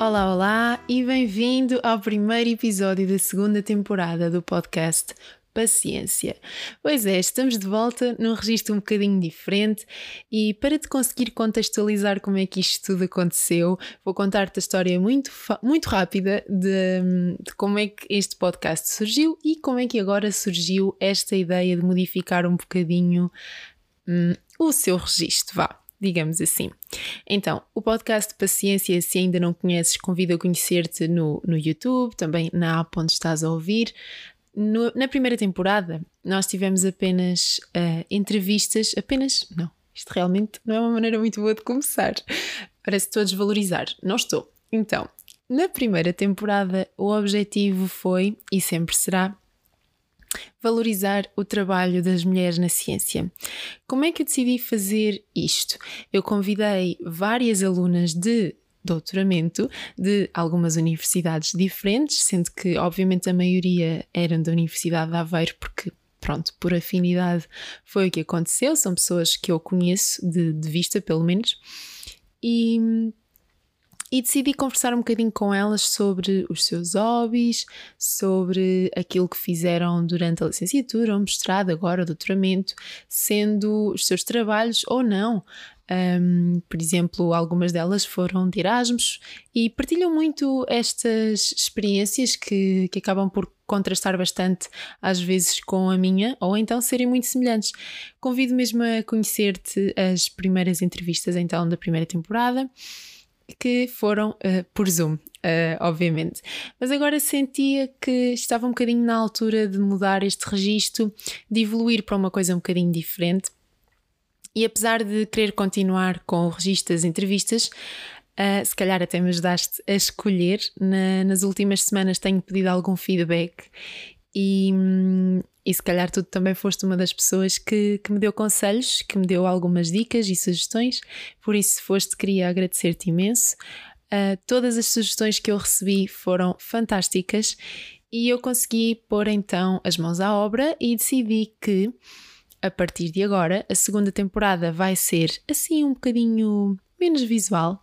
Olá, olá e bem-vindo ao primeiro episódio da segunda temporada do podcast Paciência. Pois é, estamos de volta num registro um bocadinho diferente e para te conseguir contextualizar como é que isto tudo aconteceu, vou contar-te a história muito, muito rápida de, de como é que este podcast surgiu e como é que agora surgiu esta ideia de modificar um bocadinho hum, o seu registro, vá digamos assim. Então, o podcast Paciência, se ainda não conheces, convido a conhecer-te no, no YouTube, também na app onde estás a ouvir. No, na primeira temporada, nós tivemos apenas uh, entrevistas, apenas, não, isto realmente não é uma maneira muito boa de começar. Parece estou a desvalorizar. Não estou. Então, na primeira temporada, o objetivo foi, e sempre será, valorizar o trabalho das mulheres na ciência. Como é que eu decidi fazer isto? Eu convidei várias alunas de doutoramento de algumas universidades diferentes, sendo que, obviamente, a maioria eram da Universidade de Aveiro, porque pronto, por afinidade foi o que aconteceu, são pessoas que eu conheço de, de vista, pelo menos, e e decidi conversar um bocadinho com elas sobre os seus hobbies, sobre aquilo que fizeram durante a licenciatura, o mestrado, agora o doutoramento, sendo os seus trabalhos ou não. Um, por exemplo, algumas delas foram de Erasmus e partilham muito estas experiências que, que acabam por contrastar bastante às vezes com a minha, ou então serem muito semelhantes. Convido mesmo a conhecer-te as primeiras entrevistas então da primeira temporada que foram uh, por Zoom, uh, obviamente. Mas agora sentia que estava um bocadinho na altura de mudar este registro, de evoluir para uma coisa um bocadinho diferente. E apesar de querer continuar com o registro das entrevistas, uh, se calhar até me ajudaste a escolher. Na, nas últimas semanas tenho pedido algum feedback e, hum, e se calhar tu também foste uma das pessoas que, que me deu conselhos, que me deu algumas dicas e sugestões, por isso, se foste, queria agradecer-te imenso. Uh, todas as sugestões que eu recebi foram fantásticas e eu consegui pôr então as mãos à obra e decidi que a partir de agora a segunda temporada vai ser assim um bocadinho menos visual,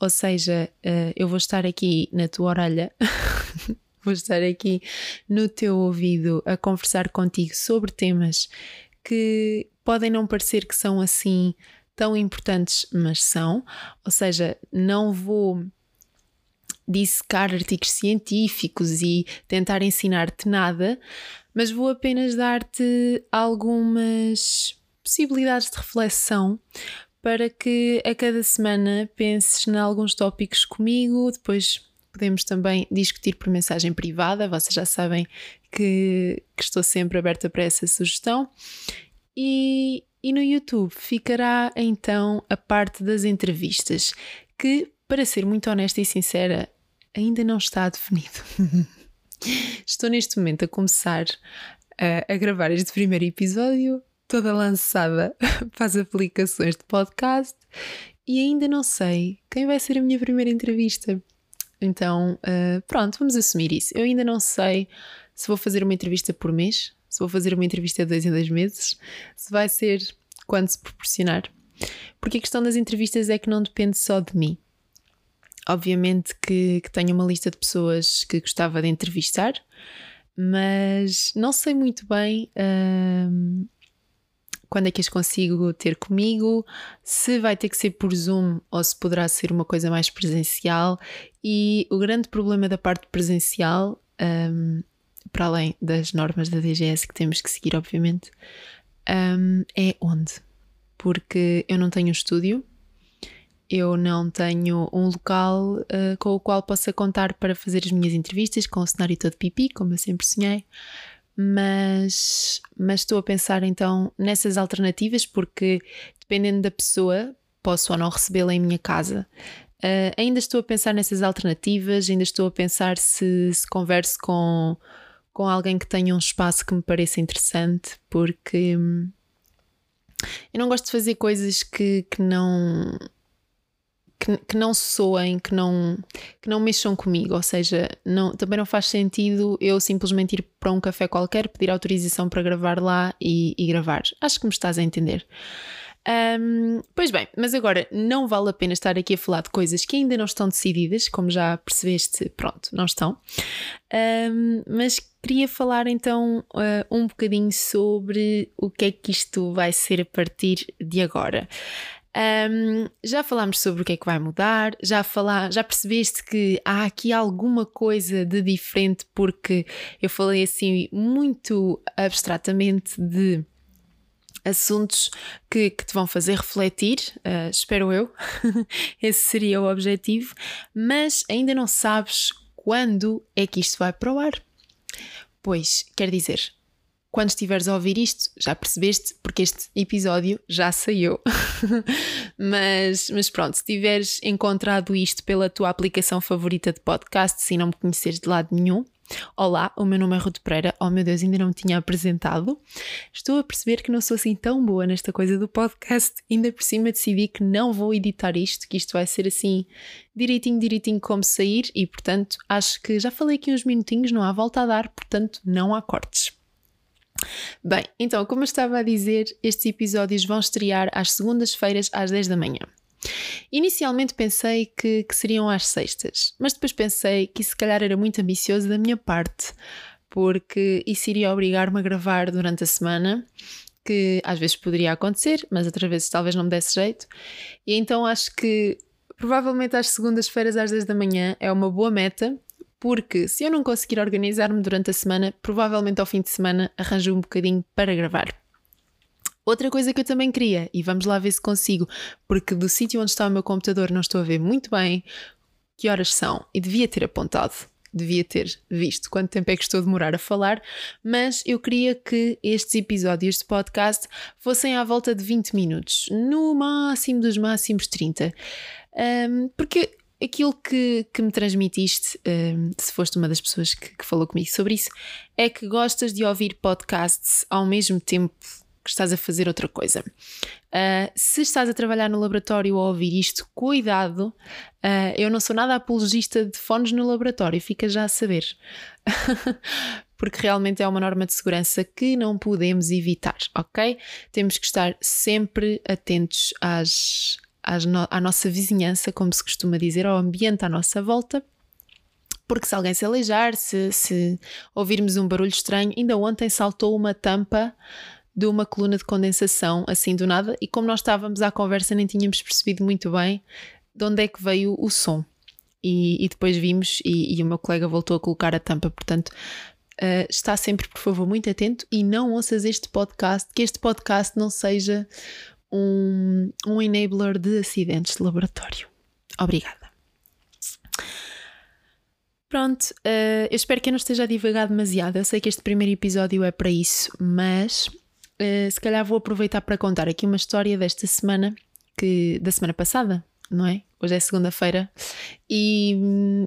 ou seja, uh, eu vou estar aqui na tua orelha Vou estar aqui no teu ouvido a conversar contigo sobre temas que podem não parecer que são assim tão importantes, mas são. Ou seja, não vou dissecar artigos científicos e tentar ensinar-te nada, mas vou apenas dar-te algumas possibilidades de reflexão para que a cada semana penses em alguns tópicos comigo, depois Podemos também discutir por mensagem privada, vocês já sabem que, que estou sempre aberta para essa sugestão. E, e no YouTube ficará então a parte das entrevistas, que, para ser muito honesta e sincera, ainda não está definido. Estou neste momento a começar a, a, gravar este primeiro episódio, toda lançada para as aplicações de podcast, e ainda não sei quem vai ser a minha primeira entrevista. Então, uh, pronto, vamos assumir isso. Eu ainda não sei se vou fazer uma entrevista por mês, se vou fazer uma entrevista dois em dois meses, se vai ser quando se proporcionar. Porque a questão das entrevistas é que não depende só de mim. Obviamente que, que tenho uma lista de pessoas que gostava de entrevistar, mas não sei muito bem uh, quando é que as consigo ter comigo, se vai ter que ser por Zoom ou se poderá ser uma coisa mais presencial. E o grande problema da parte presencial, um, para além das normas da DGS que temos que seguir, obviamente, um, é onde? Porque eu não tenho um estúdio, eu não tenho um local uh, com o qual possa contar para fazer as minhas entrevistas com o cenário todo pipi, como eu sempre sonhei mas, mas estou a pensar então nessas alternativas porque dependendo da pessoa posso ou não recebê-la em minha casa. Uh, ainda estou a pensar nessas alternativas, ainda estou a pensar se, se converso com, com alguém que tenha um espaço que me pareça interessante, porque hum, eu não gosto de fazer coisas que, que não que, que não soem, que não, que não mexam comigo, ou seja, não, também não faz sentido eu simplesmente ir para um café qualquer, pedir autorização para gravar lá e, e gravar. Acho que me estás a entender. Um, pois bem, mas agora não vale a pena estar aqui a falar de coisas que ainda não estão decididas, como já percebeste, pronto, não estão. Um, mas queria falar então uh, um bocadinho sobre o que é que isto vai ser a partir de agora. Um, já falámos sobre o que é que vai mudar, já, falar, já percebeste que há aqui alguma coisa de diferente, porque eu falei assim muito abstratamente de assuntos que, que te vão fazer refletir, uh, espero eu, esse seria o objetivo, mas ainda não sabes quando é que isto vai para o ar. Pois, quer dizer, quando estiveres a ouvir isto, já percebeste, porque este episódio já saiu. mas, mas pronto, se tiveres encontrado isto pela tua aplicação favorita de podcast, se não me conheceres de lado nenhum, Olá, o meu nome é Ruth Pereira. Oh meu Deus, ainda não me tinha apresentado. Estou a perceber que não sou assim tão boa nesta coisa do podcast. Ainda por cima decidi que não vou editar isto, que isto vai ser assim direitinho, direitinho como sair e portanto acho que já falei aqui uns minutinhos, não há volta a dar, portanto não há cortes. Bem, então, como eu estava a dizer, estes episódios vão estrear às segundas-feiras às 10 da manhã. Inicialmente pensei que, que, seriam às sextas, mas depois pensei que isso se calhar era muito ambicioso da minha parte, porque isso iria obrigar-me a gravar durante a semana, que às vezes poderia acontecer, mas outras vezes talvez não me desse jeito. E então acho que provavelmente às segundas-feiras às 10 da manhã é uma boa meta porque se eu não conseguir organizar-me durante a semana, provavelmente ao fim de semana arranjo um bocadinho para gravar. Outra coisa que eu também queria, e vamos lá ver se consigo, porque do sítio onde está o meu computador não estou a ver muito bem que horas são e devia ter apontado, devia ter visto quanto tempo é que estou a demorar a falar, mas eu queria que estes episódios de podcast fossem à volta de 20 minutos, no máximo dos máximos 30. Um, porque aquilo que, que me transmitiste, um, se foste uma das pessoas que, que, falou comigo sobre isso, é que gostas de ouvir podcasts ao mesmo tempo que estás a fazer outra coisa. Uh, se estás a trabalhar no laboratório ou a ouvir isto, cuidado, uh, eu não sou nada apologista de fones no laboratório, fica já a saber. Porque realmente é uma norma de segurança que não podemos evitar, ok? Temos que estar sempre atentos às, no à nossa vizinhança, como se costuma dizer, ao ambiente à nossa volta. Porque se alguém se aleijar, se, se ouvirmos um barulho estranho, ainda ontem saltou uma tampa de uma coluna de condensação assim do nada, e como nós estávamos à conversa, nem tínhamos percebido muito bem de onde é que veio o som. E, e depois vimos, e, e, o meu colega voltou a colocar a tampa, portanto. Uh, está sempre, por favor, muito atento e não ouças este podcast, que este podcast não seja um, um enabler de acidentes de laboratório. Obrigada. Pronto, uh, eu espero que eu não esteja a divagar demasiado. Eu sei que este primeiro episódio é para isso, mas uh, se calhar vou aproveitar para contar aqui uma história desta semana, que da semana passada, não é? Hoje é segunda-feira, e,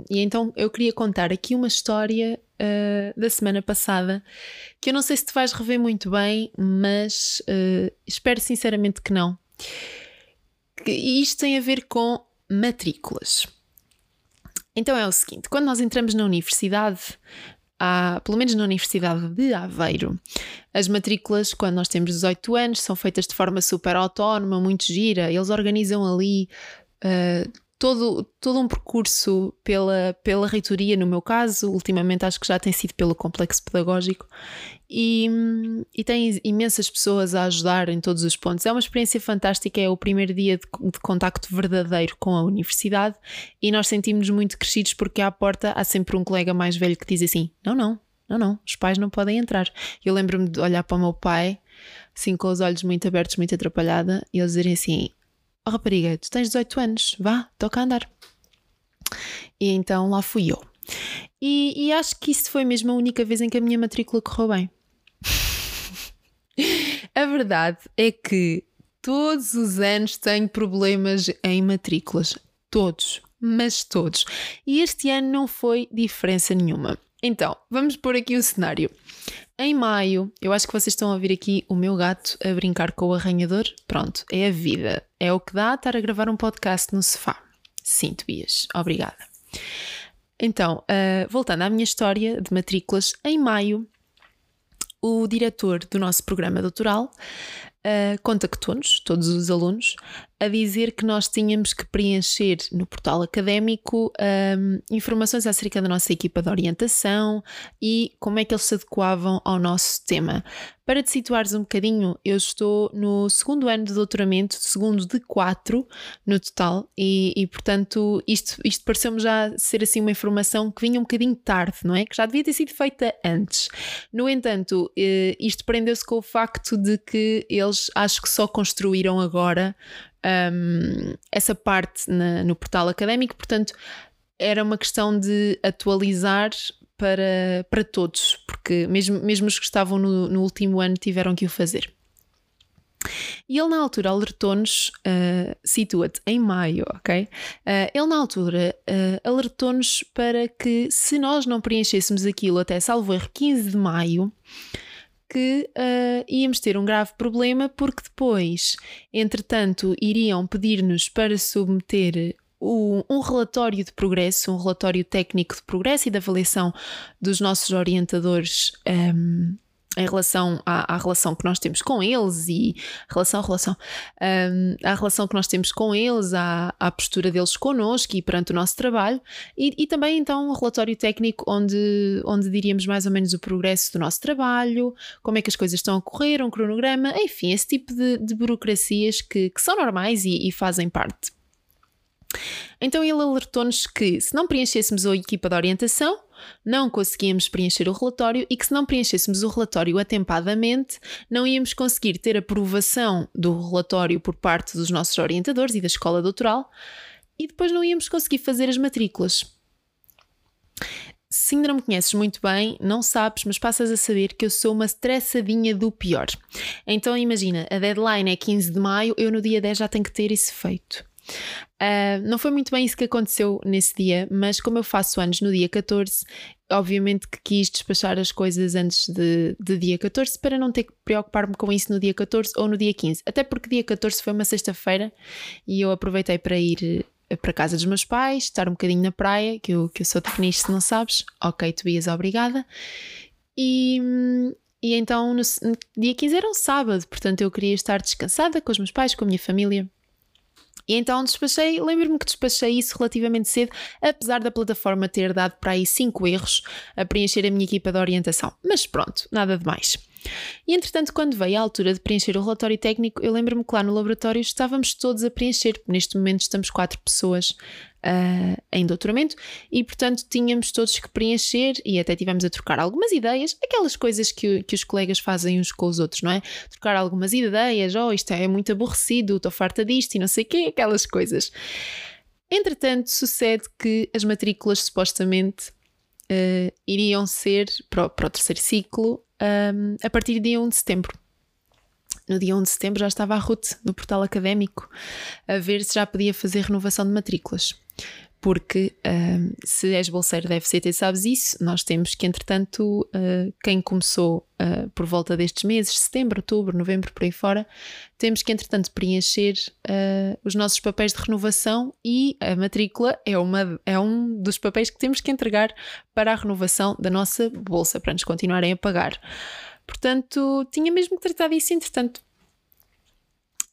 e, então eu queria contar aqui uma história uh, da semana passada que eu não sei se te vais rever muito bem, mas uh, espero sinceramente que não. E isto tem a ver com matrículas. Então é o seguinte: quando nós entramos na universidade, há, pelo menos na Universidade de Aveiro, as matrículas, quando nós temos 18 anos, são feitas de forma super autónoma, muito gira. Eles organizam ali uh, todo, todo um percurso pela, pela reitoria, no meu caso, ultimamente acho que já tem sido pelo complexo pedagógico, e, e tem imensas pessoas a ajudar em todos os pontos. É uma experiência fantástica, é o primeiro dia de, de contacto verdadeiro com a universidade, e nós sentimos muito crescidos porque à porta há sempre um colega mais velho que diz assim: não, não, não, não, os pais não podem entrar. Eu lembro-me de olhar para o meu pai, assim com os olhos muito abertos, muito atrapalhada, e eles dizerem assim: Oh rapariga, tu tens 18 anos, vá, toca a andar. E então lá fui eu. E, e acho que isso foi mesmo a única vez em que a minha matrícula correu bem. a verdade é que todos os anos tenho problemas em matrículas. Todos, mas todos. E este ano não foi diferença nenhuma. Então, vamos pôr aqui o cenário. Em maio, eu acho que vocês estão a ouvir aqui o meu gato a brincar com o arranhador. Pronto, é a vida. É o que dá estar a gravar um podcast no sofá. Sim, Tobias, obrigada. Então, uh, voltando à minha história de matrículas, em maio, o diretor do nosso programa doutoral uh, contactou-nos, todos os alunos, a dizer que nós tínhamos que preencher no portal académico um, informações acerca da nossa equipa de orientação e como é que eles se adequavam ao nosso tema. Para te situares um bocadinho, eu estou no segundo ano de doutoramento, segundo de quatro no total, e, e portanto isto, isto pareceu-me já ser assim uma informação que vinha um bocadinho tarde, não é? Que já devia ter sido feita antes. No entanto, eh, isto prendeu-se com o facto de que eles acho que só construíram agora um, essa parte na, no portal académico, portanto, era uma questão de atualizar para, para todos, porque mesmo, mesmo os que estavam no, no último ano tiveram que o fazer. E ele na altura alertou-nos, uh, situa-te em maio, ok? Uh, ele na altura uh, alertou-nos para que se nós não preenchêssemos aquilo até salvo erro 15 de maio, que uh, íamos ter um grave problema porque depois, entretanto, iriam pedir-nos para submeter o, um relatório de progresso, um relatório técnico de progresso e de avaliação dos nossos orientadores um, em relação à, à, relação que nós temos com eles e relação relação um, à relação que nós temos com eles, à, à postura deles connosco e perante o nosso trabalho e, e, também então um relatório técnico onde, onde diríamos mais ou menos o progresso do nosso trabalho, como é que as coisas estão a correr, um cronograma, enfim, esse tipo de, de burocracias que, que são normais e, e fazem parte. Então ele alertou-nos que se não preenchêssemos a equipa de orientação, não conseguíamos preencher o relatório e que se não preenchêssemos o relatório atempadamente, não íamos conseguir ter aprovação do relatório por parte dos nossos orientadores e da escola doutoral e depois não íamos conseguir fazer as matrículas. Se ainda não me conheces muito bem, não sabes, mas passas a saber que eu sou uma estressadinha do pior. Então imagina, a deadline é 15 de maio, eu no dia 10 já tenho que ter isso feito. Uh, não foi muito bem isso que aconteceu nesse dia, mas como eu faço anos no dia 14, obviamente que quis despachar as coisas antes de, de dia 14 para não ter que preocupar-me com isso no dia 14 ou no dia 15. Até porque dia 14 foi uma sexta-feira e eu aproveitei para ir eh, para casa dos meus pais, estar um bocadinho na praia, que eu, que eu sou tecnista, se não sabes. Ok, tu ias, obrigada. E, e então no dia 15 era um sábado, portanto eu queria estar descansada com os meus pais, com a minha família. E então despachei, lembro-me que despachei isso relativamente cedo, apesar da plataforma ter dado para aí 5 erros a preencher a minha equipa de orientação. Mas pronto, nada de mais. E entretanto, quando veio a altura de preencher o relatório técnico, eu lembro-me que lá no laboratório estávamos todos a preencher. Neste momento estamos quatro pessoas uh, em doutoramento e, portanto, tínhamos todos que preencher e até tivemos a trocar algumas ideias, aquelas coisas que, que os colegas fazem uns com os outros, não é? Trocar algumas ideias, oh, isto é muito aborrecido, estou farta disto e não sei o quê, aquelas coisas. Entretanto, sucede que as matrículas supostamente uh, iriam ser para o, para o terceiro ciclo um, a partir do dia 1 de setembro. No dia 1 de setembro já estava a Ruth no portal académico a ver se já podia fazer renovação de matrículas. Porque um, se és bolseiro da FCT, sabes isso. Nós temos que, entretanto, uh, quem começou uh, por volta destes meses, setembro, outubro, novembro, por aí fora, temos que, entretanto, preencher uh, os nossos papéis de renovação e a matrícula é, uma, é um dos papéis que temos que entregar para a renovação da nossa bolsa, para nos continuarem a pagar. Portanto, tinha mesmo que tratar disso, entretanto.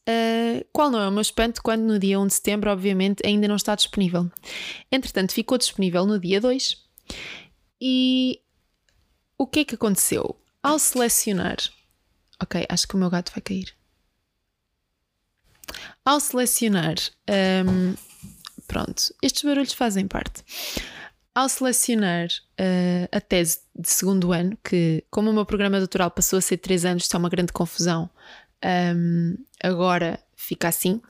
Uh, qual não é o meu espanto quando no dia 1 de setembro, obviamente, ainda não está disponível. Entretanto, ficou disponível no dia 2 e o que é que aconteceu? Ao selecionar. Ok, acho que o meu gato vai cair. Ao selecionar. Um, pronto, estes barulhos fazem parte. Ao selecionar uh, a tese de segundo ano, que, como o meu programa doutoral passou a ser três anos, está é uma grande confusão, um, agora fica assim.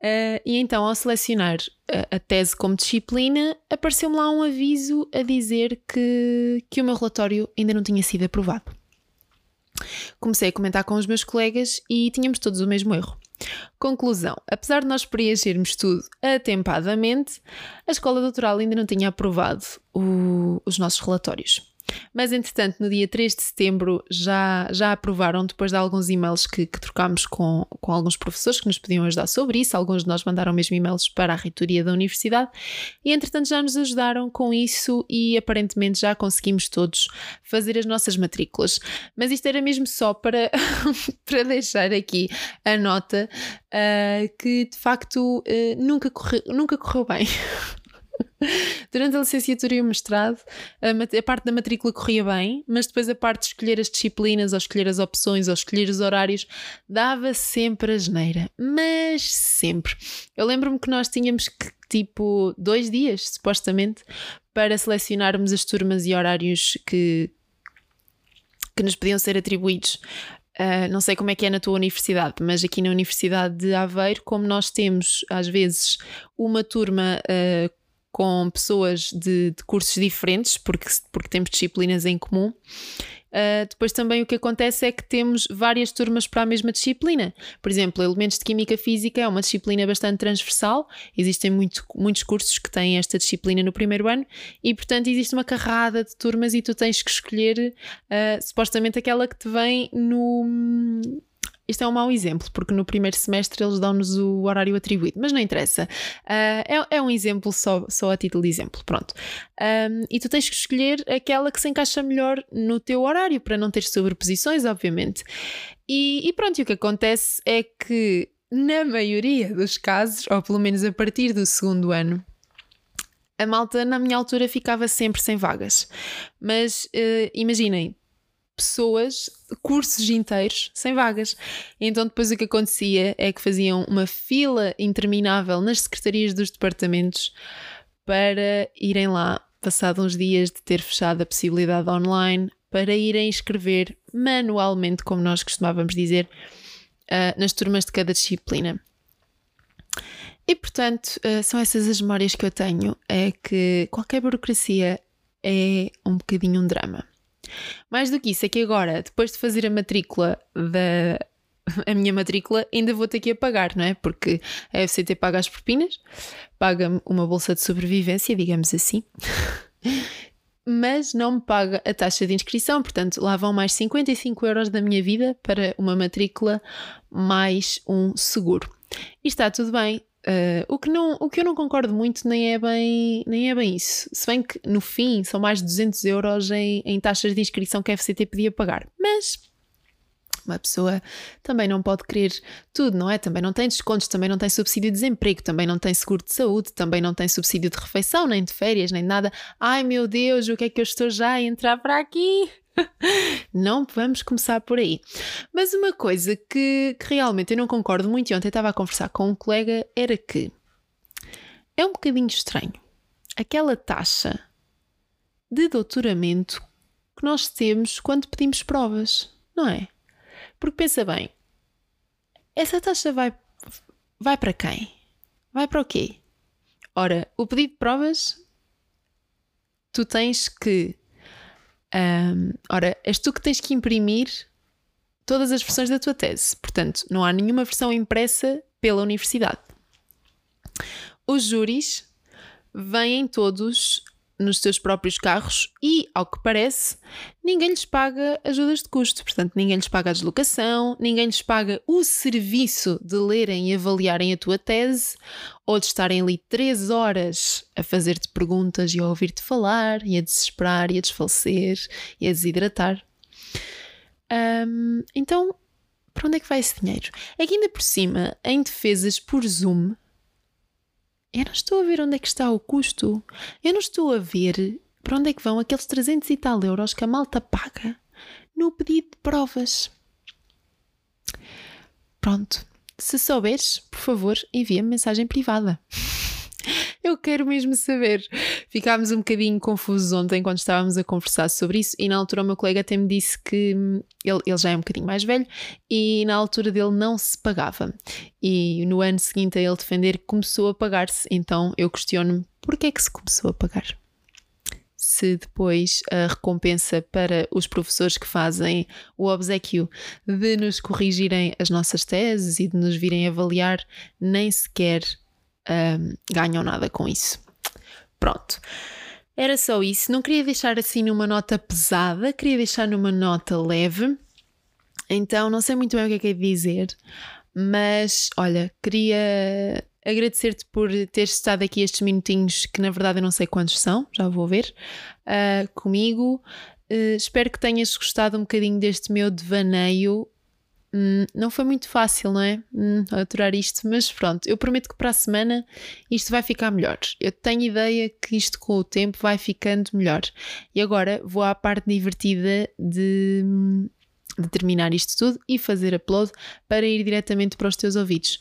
Uh, e então, ao selecionar a, a tese como disciplina, apareceu-me lá um aviso a dizer que, que o meu relatório ainda não tinha sido aprovado. Comecei a comentar com os meus colegas e tínhamos todos o mesmo erro. Conclusão: apesar de nós preenchermos tudo atempadamente, a escola doutoral ainda não tinha aprovado o, os nossos relatórios. Mas, entretanto, no dia 3 de setembro já, já aprovaram, depois de alguns e-mails que, que trocámos com, com alguns professores que nos podiam ajudar sobre isso. Alguns de nós mandaram mesmo e-mails para a reitoria da universidade e, entretanto, já nos ajudaram com isso e aparentemente já conseguimos todos fazer as nossas matrículas. Mas isto era mesmo só para, para deixar aqui a nota uh, que de facto uh, nunca, corre, nunca correu bem. Durante a licenciatura e o mestrado, a, a, parte da matrícula corria bem, mas depois a parte de escolher as disciplinas, ou escolher as opções, ou escolher os horários, dava sempre a geneira. Mas sempre. Eu lembro-me que nós tínhamos que, tipo, dois dias, supostamente, para selecionarmos as turmas e horários que, que nos podiam ser atribuídos. Uh, não sei como é que é na tua universidade, mas aqui na Universidade de Aveiro, como nós temos às vezes uma turma uh, com pessoas de, de, cursos diferentes, porque, porque temos disciplinas em comum. Uh, depois também o que acontece é que temos várias turmas para a mesma disciplina. Por exemplo, elementos de química física é uma disciplina bastante transversal, existem muito, muitos cursos que têm esta disciplina no primeiro ano e, portanto, existe uma carrada de turmas e tu tens que escolher uh, supostamente aquela que te vem no, isto é um mau exemplo, porque no primeiro semestre eles dão-nos o horário atribuído, mas não interessa. Uh, é, é, um exemplo só, só a título de exemplo, pronto. Um, e tu tens que escolher aquela que se encaixa melhor no teu horário, para não ter sobreposições, obviamente. E, e pronto, e o que acontece é que, na maioria dos casos, ou pelo menos a partir do segundo ano, a malta na minha altura ficava sempre sem vagas. Mas uh, imaginem, pessoas, cursos inteiros, sem vagas. Então, depois o que acontecia é que faziam uma fila interminável nas secretarias dos departamentos para irem lá, passados uns dias de ter fechado a possibilidade online, para irem escrever manualmente, como nós costumávamos dizer, uh, nas turmas de cada disciplina. E portanto, uh, são essas as memórias que eu tenho: é que qualquer burocracia é um bocadinho um drama. Mais do que isso, é que agora, depois de fazer a matrícula da. A minha matrícula ainda vou ter que pagar, não é? Porque a FCT paga as propinas, paga-me uma bolsa de sobrevivência, digamos assim, mas não me paga a taxa de inscrição, portanto lá vão mais 55 euros da minha vida para uma matrícula mais um seguro. E está tudo bem, Uh, o, que não, o que eu não concordo muito nem é, bem, nem é bem isso. Se bem que no fim são mais de 200 euros em, em taxas de inscrição que a FCT podia pagar. Mas uma pessoa também não pode querer tudo, não é? Também não tem descontos, também não tem subsídio de desemprego, também não tem seguro de saúde, também não tem subsídio de refeição, nem de férias, nem nada. Ai meu Deus, o que é que eu estou já a entrar para aqui? não vamos começar por aí. Mas uma coisa que, que realmente eu não concordo muito, e ontem estava a conversar com um colega, era que é um bocadinho estranho aquela taxa de doutoramento que nós temos quando pedimos provas, não é? Porque pensa bem, essa taxa vai, vai para quem? Vai para o quê? Ora, o pedido de provas, tu tens que um, ora, és tu que tens que imprimir todas as versões da tua tese. Portanto, não há nenhuma versão impressa pela universidade. Os júris vêm todos nos seus próprios carros e, ao que parece, ninguém lhes paga ajudas de custo. Portanto, ninguém lhes paga a deslocação, ninguém lhes paga o serviço de lerem e avaliarem a tua tese ou de estarem ali três horas a fazer-te perguntas e a ouvir-te falar e a desesperar e a desfalecer e a desidratar. Um, então, para onde é que vai esse dinheiro? É que ainda por cima, em defesas por Zoom, eu não estou a ver onde é que está o custo. Eu não estou a ver para onde é que vão aqueles 300 e tal euros que a malta paga no pedido de provas. Pronto. Se souberes, por favor, envia-me mensagem privada. Eu quero mesmo saber. Ficámos um bocadinho confusos ontem quando estávamos a conversar sobre isso, e na altura o meu colega até me disse que hum, ele, ele já é um bocadinho mais velho e na altura dele não se pagava. E no ano seguinte a ele defender começou a pagar-se. Então eu questiono-me porquê é que se começou a pagar? se depois a recompensa para os professores que fazem o obsequio de nos corrigirem as nossas teses e de nos virem avaliar nem sequer um, ganham nada com isso. Pronto. Era só isso. Não queria deixar assim numa nota pesada, queria deixar numa nota leve. Então, não sei muito bem o que é que é de dizer, mas olha, queria agradecer-te por teres estado aqui estes minutinhos, que na verdade eu não sei quantos são, já vou ver, uh, comigo. Uh, espero que tenhas gostado um bocadinho deste meu devaneio. Hum, não foi muito fácil, não é? Hum, aturar isto, mas pronto, eu prometo que para a semana isto vai ficar melhor. Eu tenho ideia que isto com o tempo vai ficando melhor. E agora vou à parte divertida de, de terminar isto tudo e fazer upload para ir diretamente para os teus ouvidos.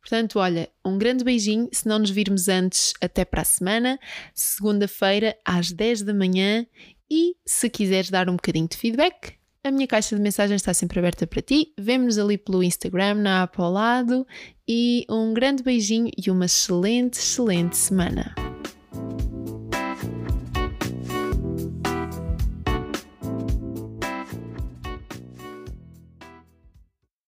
Portanto, olha, um grande beijinho. Se não nos virmos antes, até para a semana, segunda-feira, às 10 da manhã. E se quiseres dar um bocadinho de feedback, a minha caixa de mensagens está sempre aberta para ti. Vemo-nos ali pelo Instagram, na app ao lado. E um grande beijinho e uma excelente, excelente semana.